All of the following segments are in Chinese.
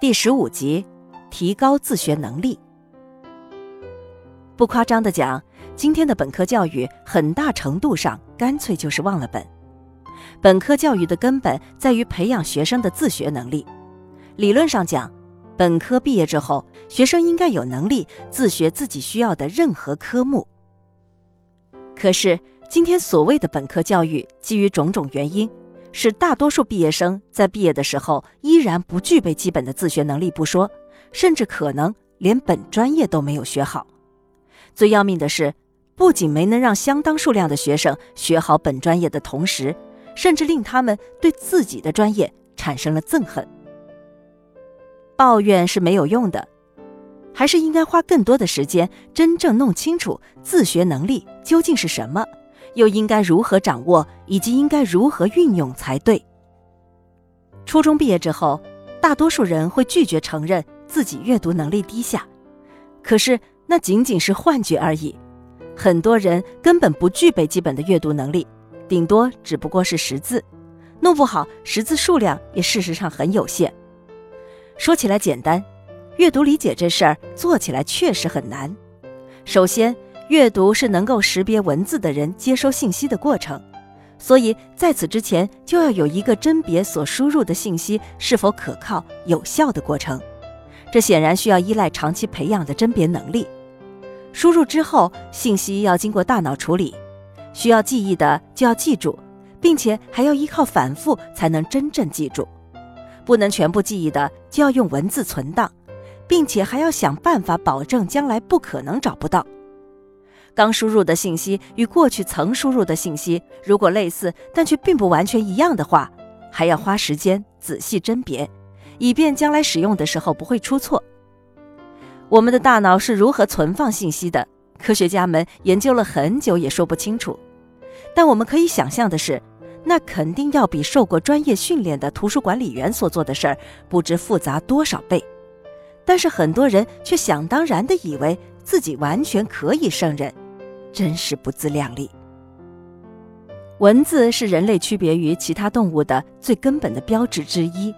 第十五集，提高自学能力。不夸张的讲，今天的本科教育很大程度上干脆就是忘了本。本科教育的根本在于培养学生的自学能力。理论上讲，本科毕业之后，学生应该有能力自学自己需要的任何科目。可是，今天所谓的本科教育，基于种种原因。使大多数毕业生在毕业的时候依然不具备基本的自学能力不说，甚至可能连本专业都没有学好。最要命的是，不仅没能让相当数量的学生学好本专业的同时，甚至令他们对自己的专业产生了憎恨。抱怨是没有用的，还是应该花更多的时间真正弄清楚自学能力究竟是什么。又应该如何掌握，以及应该如何运用才对？初中毕业之后，大多数人会拒绝承认自己阅读能力低下，可是那仅仅是幻觉而已。很多人根本不具备基本的阅读能力，顶多只不过是识字，弄不好识字数量也事实上很有限。说起来简单，阅读理解这事儿做起来确实很难。首先，阅读是能够识别文字的人接收信息的过程，所以在此之前就要有一个甄别所输入的信息是否可靠、有效的过程。这显然需要依赖长期培养的甄别能力。输入之后，信息要经过大脑处理，需要记忆的就要记住，并且还要依靠反复才能真正记住。不能全部记忆的，就要用文字存档，并且还要想办法保证将来不可能找不到。刚输入的信息与过去曾输入的信息如果类似，但却并不完全一样的话，还要花时间仔细甄别，以便将来使用的时候不会出错。我们的大脑是如何存放信息的？科学家们研究了很久也说不清楚。但我们可以想象的是，那肯定要比受过专业训练的图书管理员所做的事儿不知复杂多少倍。但是很多人却想当然地以为自己完全可以胜任。真是不自量力。文字是人类区别于其他动物的最根本的标志之一，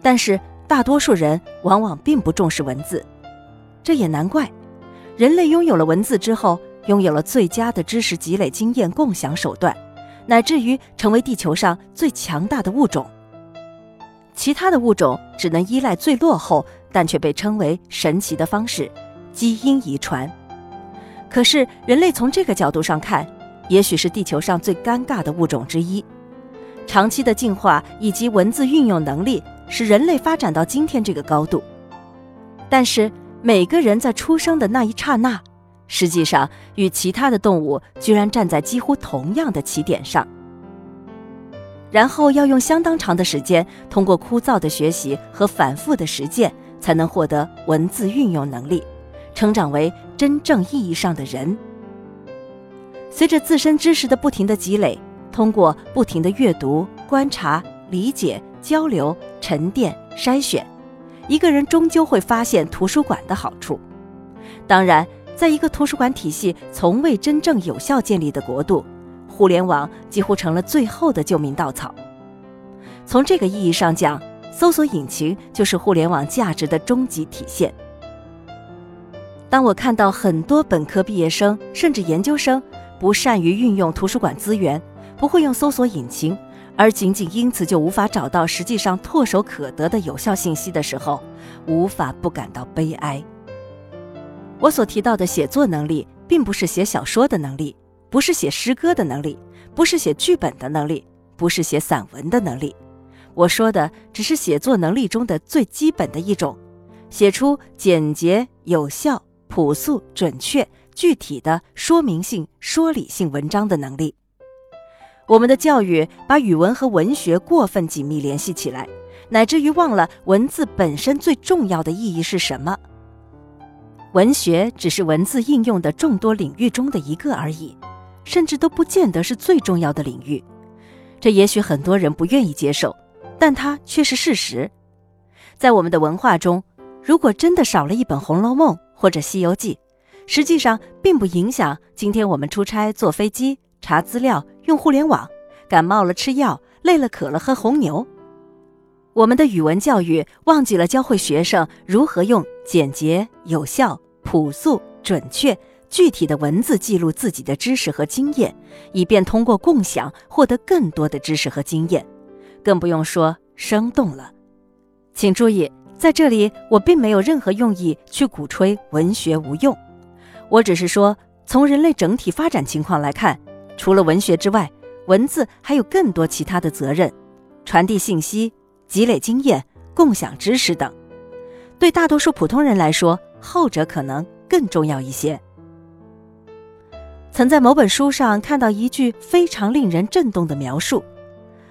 但是大多数人往往并不重视文字，这也难怪。人类拥有了文字之后，拥有了最佳的知识积累、经验共享手段，乃至于成为地球上最强大的物种。其他的物种只能依赖最落后但却被称为神奇的方式——基因遗传。可是，人类从这个角度上看，也许是地球上最尴尬的物种之一。长期的进化以及文字运用能力，使人类发展到今天这个高度。但是，每个人在出生的那一刹那，实际上与其他的动物居然站在几乎同样的起点上。然后要用相当长的时间，通过枯燥的学习和反复的实践，才能获得文字运用能力。成长为真正意义上的人。随着自身知识的不停的积累，通过不停的阅读、观察、理解、交流、沉淀、筛选，一个人终究会发现图书馆的好处。当然，在一个图书馆体系从未真正有效建立的国度，互联网几乎成了最后的救命稻草。从这个意义上讲，搜索引擎就是互联网价值的终极体现。当我看到很多本科毕业生甚至研究生不善于运用图书馆资源，不会用搜索引擎，而仅仅因此就无法找到实际上唾手可得的有效信息的时候，无法不感到悲哀。我所提到的写作能力，并不是写小说的能力，不是写诗歌的能力，不是写剧本的能力，不是写散文的能力。我说的只是写作能力中的最基本的一种，写出简洁有效。朴素、准确、具体的说明性、说理性文章的能力。我们的教育把语文和文学过分紧密联系起来，乃至于忘了文字本身最重要的意义是什么。文学只是文字应用的众多领域中的一个而已，甚至都不见得是最重要的领域。这也许很多人不愿意接受，但它却是事实。在我们的文化中，如果真的少了一本《红楼梦》，或者《西游记》，实际上并不影响今天我们出差、坐飞机、查资料、用互联网、感冒了吃药、累了渴了喝红牛。我们的语文教育忘记了教会学生如何用简洁、有效、朴素、准确、具体的文字记录自己的知识和经验，以便通过共享获得更多的知识和经验，更不用说生动了。请注意，在这里我并没有任何用意去鼓吹文学无用，我只是说，从人类整体发展情况来看，除了文学之外，文字还有更多其他的责任，传递信息。积累经验、共享知识等，对大多数普通人来说，后者可能更重要一些。曾在某本书上看到一句非常令人震动的描述：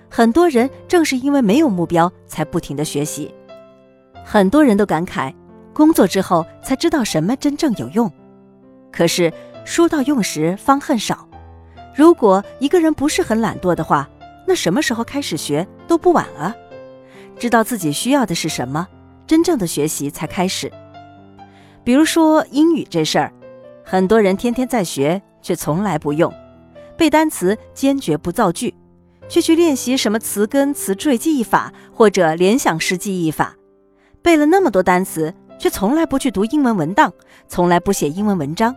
很多人正是因为没有目标，才不停的学习。很多人都感慨，工作之后才知道什么真正有用。可是书到用时方恨少。如果一个人不是很懒惰的话，那什么时候开始学都不晚啊。知道自己需要的是什么，真正的学习才开始。比如说英语这事儿，很多人天天在学，却从来不用；背单词坚决不造句，却去练习什么词根、词缀记忆法或者联想式记忆法。背了那么多单词，却从来不去读英文文档，从来不写英文文章。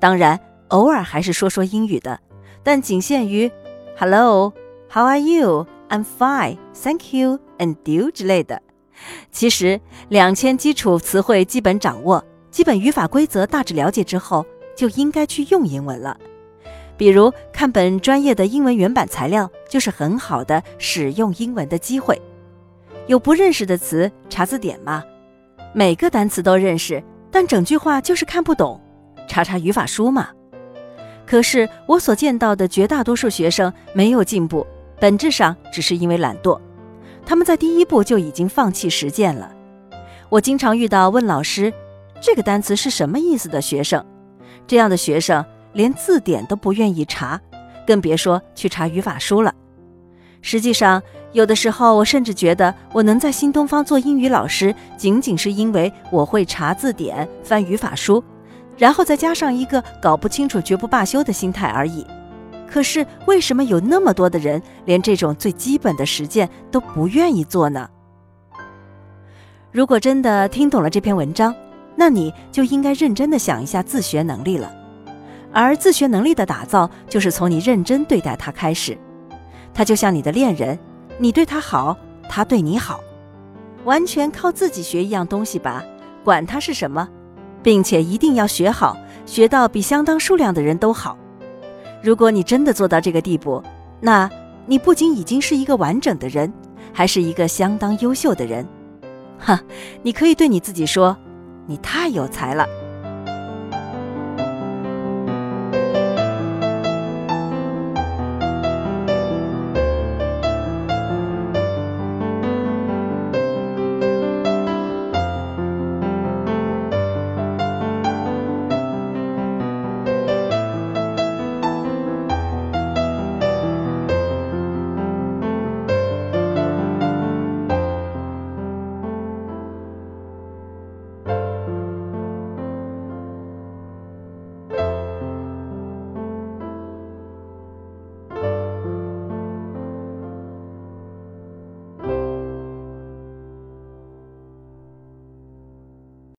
当然，偶尔还是说说英语的，但仅限于 “Hello”，“How are you”。I'm fine, thank you, and you 之类的。其实，两千基础词汇基本掌握，基本语法规则大致了解之后，就应该去用英文了。比如看本专业的英文原版材料，就是很好的使用英文的机会。有不认识的词，查字典嘛。每个单词都认识，但整句话就是看不懂，查查语法书嘛。可是我所见到的绝大多数学生没有进步。本质上只是因为懒惰，他们在第一步就已经放弃实践了。我经常遇到问老师这个单词是什么意思的学生，这样的学生连字典都不愿意查，更别说去查语法书了。实际上，有的时候我甚至觉得我能在新东方做英语老师，仅仅是因为我会查字典、翻语法书，然后再加上一个搞不清楚绝不罢休的心态而已。可是，为什么有那么多的人连这种最基本的实践都不愿意做呢？如果真的听懂了这篇文章，那你就应该认真的想一下自学能力了。而自学能力的打造，就是从你认真对待它开始。它就像你的恋人，你对他好，他对你好，完全靠自己学一样东西吧，管它是什么，并且一定要学好，学到比相当数量的人都好。如果你真的做到这个地步，那你不仅已经是一个完整的人，还是一个相当优秀的人。哈，你可以对你自己说：“你太有才了。”